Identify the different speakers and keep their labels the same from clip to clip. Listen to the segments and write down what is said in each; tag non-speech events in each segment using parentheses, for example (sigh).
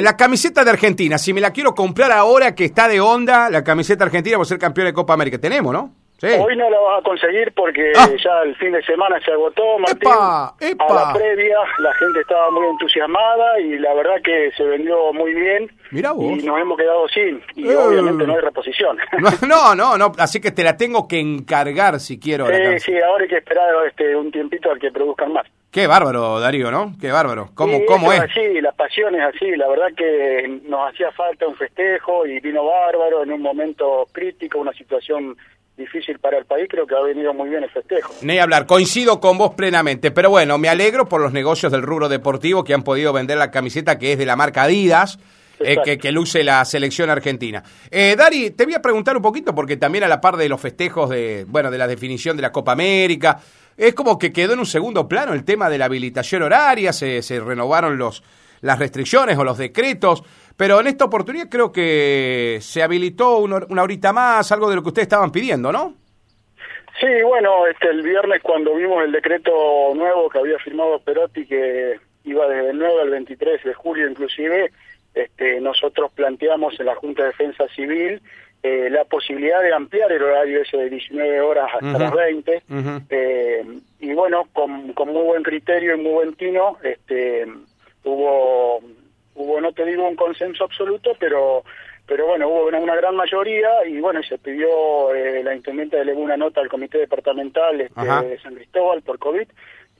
Speaker 1: La camiseta de Argentina, si me la quiero comprar ahora que está de onda, la camiseta argentina por ser campeón de Copa América, tenemos, ¿no?
Speaker 2: Sí. Hoy no la vas a conseguir porque
Speaker 1: Ah.
Speaker 2: ya el fin de semana se agotó, Martín.
Speaker 1: ¡Epa! ¡Epa!
Speaker 2: A la previa la gente estaba muy entusiasmada y la verdad que se vendió muy bien.
Speaker 1: Mirá vos.
Speaker 2: Y nos hemos quedado sin. Y
Speaker 1: Eh.
Speaker 2: obviamente no hay reposición. (laughs)
Speaker 1: No, no, no, así que te la tengo que encargar si quiero.
Speaker 2: sí, sí, ahora hay que esperar este, un tiempito al que produzcan más.
Speaker 1: Qué bárbaro, Darío, ¿no? Qué bárbaro. ¿Cómo,
Speaker 2: Sí,
Speaker 1: cómo es?
Speaker 2: así, la pasión es así. La verdad que nos hacía falta un festejo y vino bárbaro en un momento crítico, una situación difícil para el país. Creo que ha venido muy bien el festejo.
Speaker 1: Ni hablar, coincido con vos plenamente, pero bueno, me alegro por los negocios del rubro deportivo que han podido vender la camiseta que es de la marca Adidas, eh, que luce la selección argentina. Eh, Dari, te voy a preguntar un poquito, porque también a la par de los festejos de, bueno, de la definición de la Copa América, es como que quedó en un segundo plano el tema de la habilitación horaria, se, se renovaron los, las restricciones o los decretos, pero en esta oportunidad creo que se habilitó una, una horita más, algo de lo que ustedes estaban pidiendo, ¿no?
Speaker 2: Sí, bueno, este, el viernes cuando vimos el decreto nuevo que había firmado Perotti, que iba desde el 9 al 23 de julio inclusive, este, nosotros planteamos en la Junta de Defensa Civil eh, la posibilidad de ampliar el horario ese de 19 horas hasta las 20.
Speaker 1: Ujú.
Speaker 2: Eh, y bueno, con, con muy buen criterio y muy buen tino, este, hubo, hubo, no te digo un consenso absoluto, pero pero bueno, hubo una, una gran mayoría y bueno, y se pidió, eh, la intendente le una nota al comité departamental este, de San Cristóbal por COVID,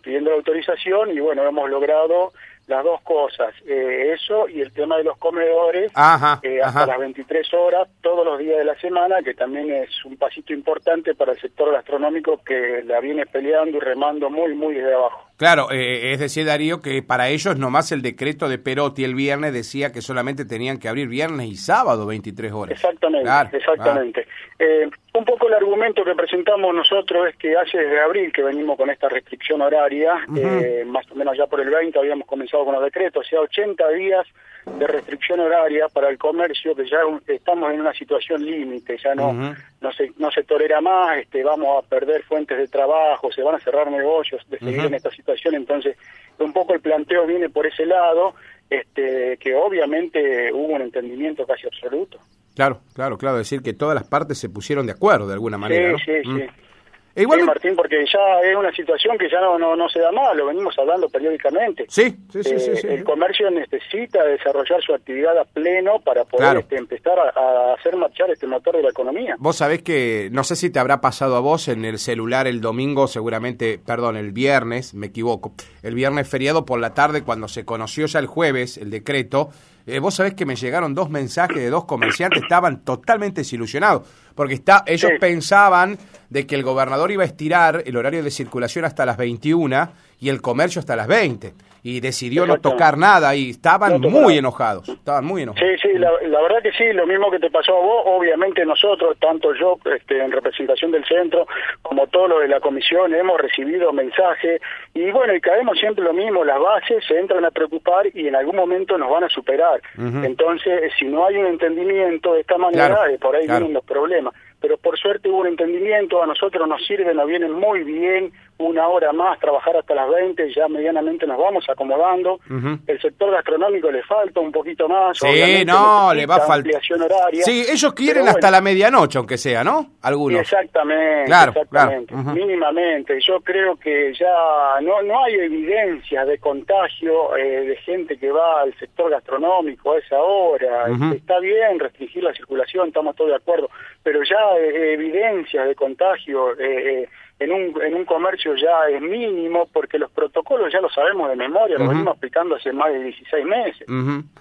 Speaker 2: pidiendo la autorización y bueno, hemos logrado las dos cosas, eh, eso y el tema de los comedores,
Speaker 1: Ajá,
Speaker 2: eh, hasta
Speaker 1: ajá.
Speaker 2: las 23 horas todos los días de la semana, que también es un pasito importante para el sector gastronómico que la viene peleando y remando muy, muy desde abajo.
Speaker 1: Claro, eh, es decir, Darío, que para ellos nomás el decreto de Perotti el viernes decía que solamente tenían que abrir viernes y sábado 23 horas.
Speaker 2: Exactamente,
Speaker 1: Claro,
Speaker 2: exactamente. Eh, un poco el argumento que presentamos nosotros es que hace desde abril que venimos con esta restricción horaria, eh, más o menos ya por el 20 habíamos comenzado con los decretos, o sea, 80 días de restricción horaria para el comercio, que ya estamos en una situación límite, ya no, no se no se tolera más, este, vamos a perder fuentes de trabajo, se van a cerrar negocios de seguir en esta situación, entonces un poco el planteo viene por ese lado, este, que obviamente hubo un entendimiento casi absoluto.
Speaker 1: Claro, claro, claro, decir que todas las partes se pusieron de acuerdo de alguna manera.
Speaker 2: Sí,
Speaker 1: ¿no?
Speaker 2: sí,
Speaker 1: Mm.
Speaker 2: sí.
Speaker 1: E igual
Speaker 2: Sí, Martín, porque ya es una situación que ya no, no, no se da más, lo venimos hablando periódicamente.
Speaker 1: Sí, sí, sí, sí,
Speaker 2: Eh,
Speaker 1: sí.
Speaker 2: El comercio necesita desarrollar su actividad a pleno para poder
Speaker 1: Claro.
Speaker 2: este, empezar a, a hacer marchar este motor de la economía.
Speaker 1: Vos sabés que, no sé si te habrá pasado a vos en el celular el domingo, seguramente, perdón, el viernes, me equivoco, el viernes feriado por la tarde, cuando se conoció ya el jueves el decreto, eh, vos sabés que me llegaron dos mensajes de dos comerciantes, estaban totalmente desilusionados, porque está, ellos
Speaker 2: Sí.
Speaker 1: pensaban de que el gobernador iba a estirar el horario de circulación hasta las 21 y el comercio hasta las 20, y decidió no tocar nada, y estaban
Speaker 2: No
Speaker 1: muy enojados, estaban muy enojados.
Speaker 2: Sí, sí, la, la verdad que sí, lo mismo que te pasó a vos, obviamente nosotros, tanto yo este, en representación del centro como todo lo de la comisión, hemos recibido mensajes y bueno, y caemos siempre lo mismo, las bases se entran a preocupar y en algún momento nos van a superar. Entonces, si no hay un entendimiento de esta manera,
Speaker 1: Claro,
Speaker 2: eh, por ahí
Speaker 1: claro.
Speaker 2: vienen los problemas. Pero por suerte hubo un entendimiento, a nosotros nos sirve, nos viene muy bien una hora más, trabajar hasta las 20, ya medianamente nos vamos acomodando. El sector gastronómico le falta un poquito más.
Speaker 1: Sí, no, le va a faltar.
Speaker 2: ampliación horaria.
Speaker 1: Sí, ellos quieren hasta la medianoche, aunque sea, ¿no? Algunos.
Speaker 2: Exactamente,
Speaker 1: Claro,
Speaker 2: exactamente,
Speaker 1: claro, ujú.
Speaker 2: mínimamente. Yo creo que ya no no hay evidencia de contagio eh, de gente que va al sector gastronómico a esa hora.
Speaker 1: Ujú.
Speaker 2: Está bien restringir la circulación, estamos todos de acuerdo, pero ya eh, evidencia de contagio eh, eh, en un en un comercio ya es mínimo porque los protocolos ya los sabemos de memoria,
Speaker 1: Ujú.
Speaker 2: venimos aplicando hace más de 16 meses.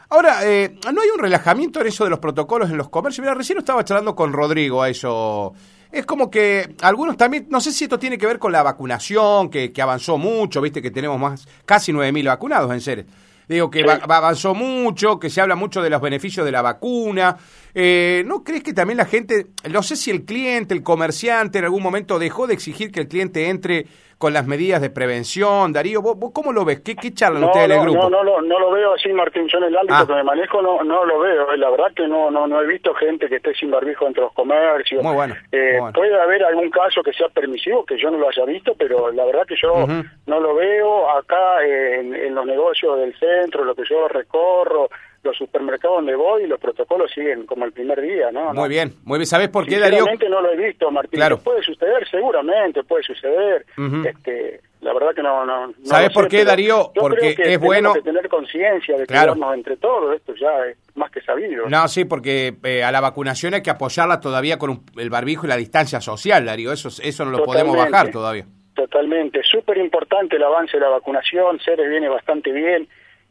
Speaker 1: Ahora, eh, ¿no hay un relajamiento en eso de los protocolos en los comercios? Mira, recién estaba charlando con Rodrigo a eso. Es como que algunos también, no sé si esto tiene que ver con la vacunación, que, que avanzó mucho, viste que tenemos más, casi 9.000 vacunados en seres. Digo que
Speaker 2: Sí.
Speaker 1: va- avanzó mucho, que se habla mucho de los beneficios de la vacuna. Eh, ¿No crees que también la gente, no sé si el cliente, el comerciante en algún momento dejó de exigir que el cliente entre con las medidas de prevención? Darío, ¿vos, vos cómo lo ves? ¿Qué, qué charlan
Speaker 2: No,
Speaker 1: ustedes en el
Speaker 2: no,
Speaker 1: grupo?
Speaker 2: no, no, lo- no lo veo así, Martín. Yo en el ámbito
Speaker 1: Ah.
Speaker 2: que me manejo no, no lo veo. eh, La verdad que no, no, no he visto gente que esté sin barbijo entre los comercios.
Speaker 1: Muy bueno,
Speaker 2: Eh,
Speaker 1: muy bueno.
Speaker 2: Puede haber algún caso que sea permisivo, que yo no lo haya visto, pero la verdad que yo no lo veo acá eh, en, en los negocios del centro, lo que yo recorro. Los supermercados donde voy y los protocolos siguen como el primer día, ¿no?
Speaker 1: Muy bien, muy bien. ¿Sabes por qué, Darío?
Speaker 2: no lo he visto, Martín.
Speaker 1: Claro.
Speaker 2: Puede suceder, seguramente puede suceder. este, la verdad que no... no,
Speaker 1: ¿Sabes por qué, Darío? Porque es bueno...
Speaker 2: que tener conciencia de claro. entre todos, esto ya es más que sabido.
Speaker 1: No, sí, porque eh, a la vacunación hay que apoyarla todavía con el barbijo y la distancia social, Darío. Eso, eso no lo podemos bajar todavía.
Speaker 2: Totalmente. Súper importante el avance de la vacunación. Ceres viene bastante bien.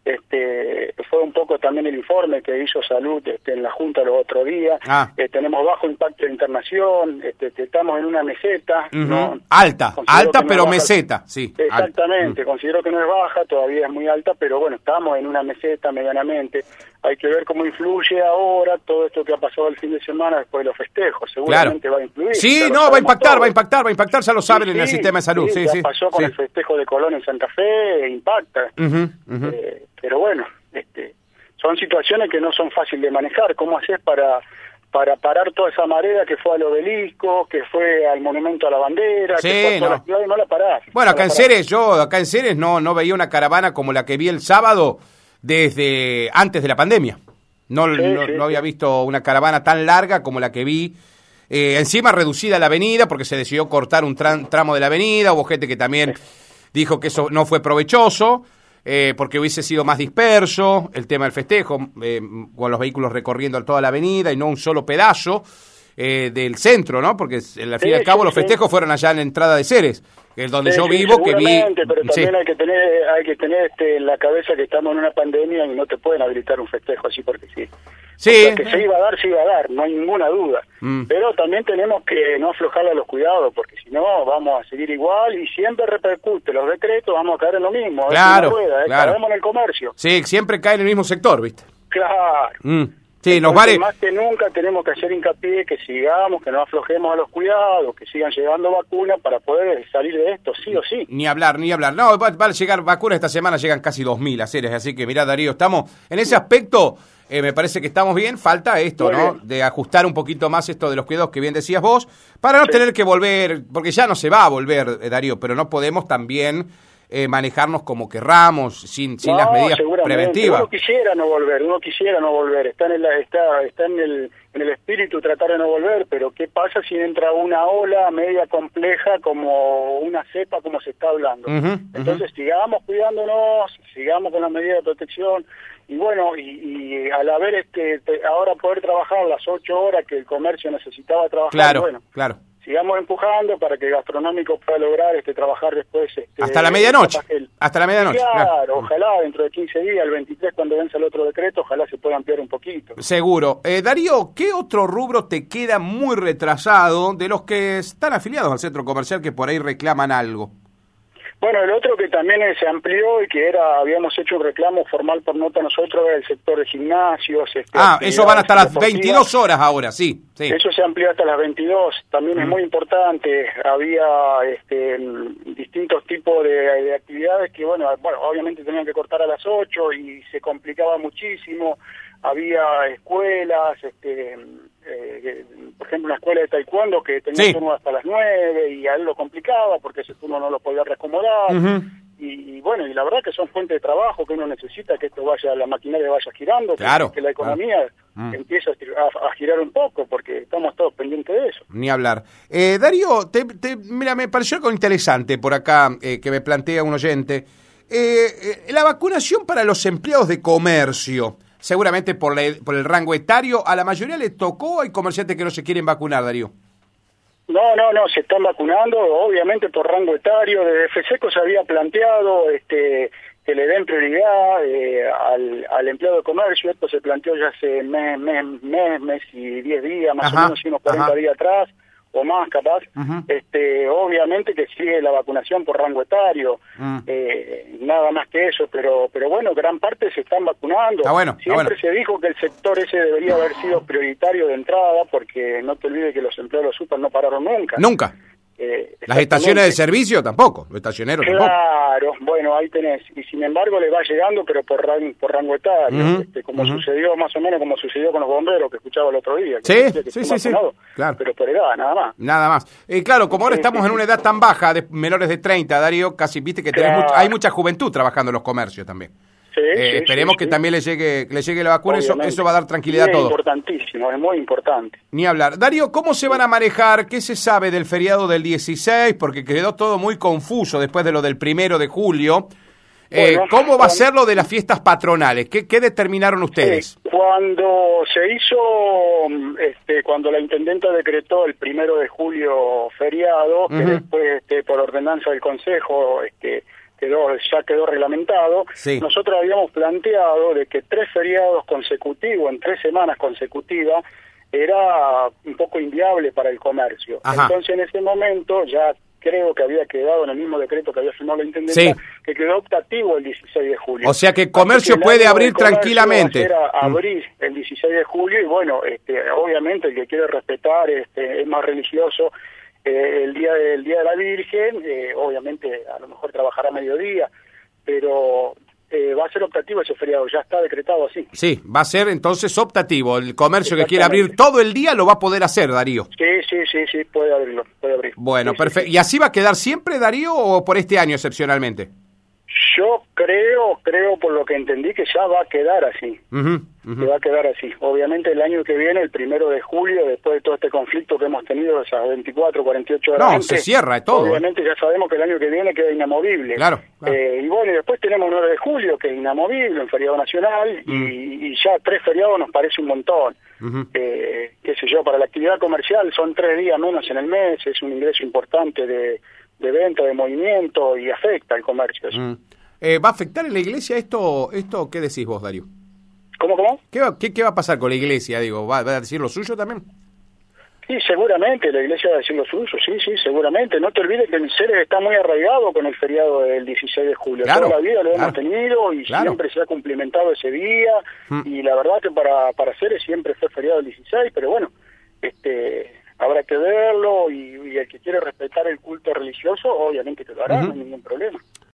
Speaker 2: Este, fue un poco también el informe que hizo Salud este, en la Junta los otros días.
Speaker 1: Ah.
Speaker 2: Eh, tenemos bajo impacto de internación, este, estamos en una meseta. no,
Speaker 1: alta, alta pero meseta, sí.
Speaker 2: Exactamente, considero que no es baja, todavía es muy alta, pero bueno, estamos en una meseta medianamente. Hay que ver cómo influye ahora todo esto que ha pasado el fin de semana después de los festejos. Seguramente va a influir.
Speaker 1: Sí, no, va a impactar, va a impactar, va a impactar, ya lo saben en el sistema de salud. Sí, sí,
Speaker 2: pasó con el festejo de Colón en Santa Fe, impacta. Eh, pero bueno, este, son situaciones que no son fáciles de manejar. ¿Cómo haces para para parar toda esa marea que fue al obelisco, que fue al monumento a la bandera, que fue a la ciudad y no la parás?
Speaker 1: Bueno, acá en Ceres, yo acá en Ceres no, no veía una caravana como la que vi el sábado desde antes de la pandemia. No, no, había visto una caravana tan larga como la que vi. Eh, encima reducida la avenida porque se decidió cortar un tramo de la avenida. Hubo gente que también dijo que eso no fue provechoso. Eh, porque hubiese sido más disperso el tema del festejo, eh, con los vehículos recorriendo toda la avenida y no un solo pedazo eh, del centro, ¿no? Porque al fin y al cabo los festejos fueron allá en la entrada de Ceres, que es donde yo vivo, que vi...
Speaker 2: pero también hay que tener, hay que tener este, en la cabeza que estamos en una pandemia y no te pueden habilitar un festejo así porque sí.
Speaker 1: Sí.
Speaker 2: que se iba a dar, se iba a dar, no hay ninguna duda. Mm. Pero también tenemos que no aflojarle a los cuidados, porque si no, vamos a seguir igual y siempre repercute los decretos, vamos a caer en lo mismo.
Speaker 1: Claro,
Speaker 2: rueda,
Speaker 1: ¿eh? claro.
Speaker 2: en el comercio.
Speaker 1: Sí, siempre cae en el mismo sector, ¿viste?
Speaker 2: Claro.
Speaker 1: Mm. Sí, los bares...
Speaker 2: Más que nunca tenemos que hacer hincapié que sigamos, que no aflojemos a los cuidados, que sigan llegando vacunas para poder salir de esto, sí o sí.
Speaker 1: Ni hablar, ni hablar. No, van a llegar vacunas esta semana, llegan casi 2.000 a Ceres, así que mira Darío, estamos en ese aspecto eh, me parece que estamos bien. Falta esto, ¿no? De ajustar un poquito más esto de los cuidados que bien decías vos, para no tener que volver, porque ya no se va a volver, eh, Darío, pero no podemos también eh, manejarnos como querramos, sin, sin las medidas preventivas.
Speaker 2: Uno quisiera no volver, uno quisiera no volver, está en el, está, está en el, en el espíritu tratar de no volver, pero ¿qué pasa si entra una ola media compleja como una cepa como se está hablando? Entonces sigamos cuidándonos, sigamos con las medidas de protección, y bueno, y, al haber este ahora poder trabajar las ocho horas que el comercio necesitaba trabajar,
Speaker 1: claro,
Speaker 2: bueno,
Speaker 1: claro.
Speaker 2: sigamos empujando para que el gastronómico pueda lograr este trabajar después. Este,
Speaker 1: hasta la medianoche, hasta la medianoche.
Speaker 2: Claro, ojalá dentro de 15 días, el 23 cuando vence el otro decreto, ojalá se pueda ampliar un poquito.
Speaker 1: Seguro. Eh, Darío, ¿qué otro rubro te queda muy retrasado de los que están afiliados al centro comercial que por ahí reclaman algo?
Speaker 2: Bueno, el otro que también se amplió y que era, habíamos hecho un reclamo formal por nota nosotros, era el sector de gimnasios. Este,
Speaker 1: ah, eso van hasta las 22 horas ahora, sí, sí.
Speaker 2: Eso se amplió hasta las 22, también es muy importante. Había este, distintos tipos de, actividades que, bueno, bueno, obviamente tenían que cortar a las 8 y se complicaba muchísimo. Había escuelas, este eh, por ejemplo, una escuela de taekwondo que tenía turno hasta las 9 y a él lo complicaba porque ese turno no lo podía reacomodar. y, bueno, y la verdad que son fuentes de trabajo que uno necesita que esto vaya, la maquinaria vaya girando, que, la economía mm. empiece a, girar un poco porque estamos todos pendientes de eso.
Speaker 1: Ni hablar. Eh, Darío, te, mira, me pareció algo interesante por acá eh, que me plantea un oyente. Eh, la vacunación para los empleados de comercio seguramente por, por el rango etario, ¿a la mayoría le tocó? ¿Hay comerciantes que no se quieren vacunar, Darío?
Speaker 2: No, no, no, se están vacunando, obviamente por rango etario. Desde FESECO se había planteado este, que le den prioridad eh, al, al, empleado de comercio. Esto se planteó ya hace mes, mes, mes, mes y diez días, más o menos, unos 40 días atrás o más capaz, este, obviamente que sigue la vacunación por rango etario, mm. eh, nada más que eso, pero pero bueno, gran parte se están vacunando. Siempre se dijo que el sector ese debería haber sido prioritario de entrada, porque no te olvides que los empleados de super no pararon nunca.
Speaker 1: Nunca. Eh, Las estaciones de servicio tampoco, los estacioneros
Speaker 2: claro, bueno, ahí tenés. Y sin embargo le va llegando, pero por, por rango etario, este, como sucedió más o menos como sucedió con los bomberos que escuchaba el otro día.
Speaker 1: sí, sí, sí, sí, claro.
Speaker 2: Pero por edad, nada más.
Speaker 1: Nada más. Y claro, como ahora estamos en una edad tan baja, de menores de 30, Darío, casi viste que hay mucha juventud trabajando en los comercios también. Eh, esperemos que también le llegue, le llegue la vacuna, eso, eso va a dar tranquilidad a todos.
Speaker 2: Es importantísimo, es muy importante.
Speaker 1: Ni hablar. Darío, ¿cómo se van a manejar? ¿Qué se sabe del feriado del 16? Porque quedó todo muy confuso después de lo del primero de julio. Eh, ¿Cómo va a ser lo de las fiestas patronales? ¿Qué, qué determinaron ustedes?
Speaker 2: cuando se hizo, este, cuando la intendenta decretó el primero de julio feriado, que después este, por ordenanza del Consejo este, quedó, ya quedó reglamentado, nosotros habíamos planteado de que tres feriados consecutivos, en tres semanas consecutivas, era un poco inviable para el comercio. Entonces en ese momento ya creo que había quedado en el mismo decreto que había firmado la Intendencia, que quedó optativo el 16 de julio.
Speaker 1: O sea que el comercio puede abrir tranquilamente.
Speaker 2: Era mm. abrir el 16 de julio y bueno, este, obviamente el que quiere respetar este, es más religioso eh, el día del día de la Virgen, eh, obviamente a lo mejor trabajará mediodía, pero eh, va a ser optativo ese feriado, ya está decretado así.
Speaker 1: Sí, va a ser entonces optativo. El comercio que quiere abrir todo el día lo va a poder hacer, Darío.
Speaker 2: Sí, sí, sí, sí, puede abrirlo, puede abrir.
Speaker 1: Bueno, perfecto. ¿Y así va a quedar siempre, Darío, o por este año excepcionalmente?
Speaker 2: Yo creo, creo por lo que entendí que ya va a quedar así. va a quedar así. Obviamente el año que viene, el primero de julio, después de todo este conflicto que hemos tenido esas 24, 48 horas.
Speaker 1: No, se cierra todo.
Speaker 2: ¿eh? Obviamente ya sabemos que el año que viene queda inamovible.
Speaker 1: Claro.
Speaker 2: Eh, y bueno, y después tenemos 9 de julio, que es inamovible, un feriado nacional, y, mm. ya tres feriados nos parece un montón. eh, qué sé yo, para la actividad comercial son tres días menos en el mes, es un ingreso importante de de venta, de movimiento y afecta al comercio. Mm.
Speaker 1: Eh, ¿Va a afectar en la iglesia esto, esto? ¿Qué decís vos, Darío?
Speaker 2: ¿Cómo, cómo?
Speaker 1: ¿Qué va, qué, va a pasar con la iglesia? Digo, ¿va, a decir lo suyo también?
Speaker 2: Sí, seguramente, la iglesia va a decir lo suyo, sí, sí, seguramente. No te olvides que el Ceres está muy arraigado con el feriado del 16 de julio. Toda la vida lo hemos tenido y siempre se ha cumplimentado ese día. Mm. Y la verdad que para, para Ceres siempre fue feriado el 16, pero bueno, este habrá que verlo y, el que quiere respetar el culto religioso, obviamente que lo hará, no hay ningún problema.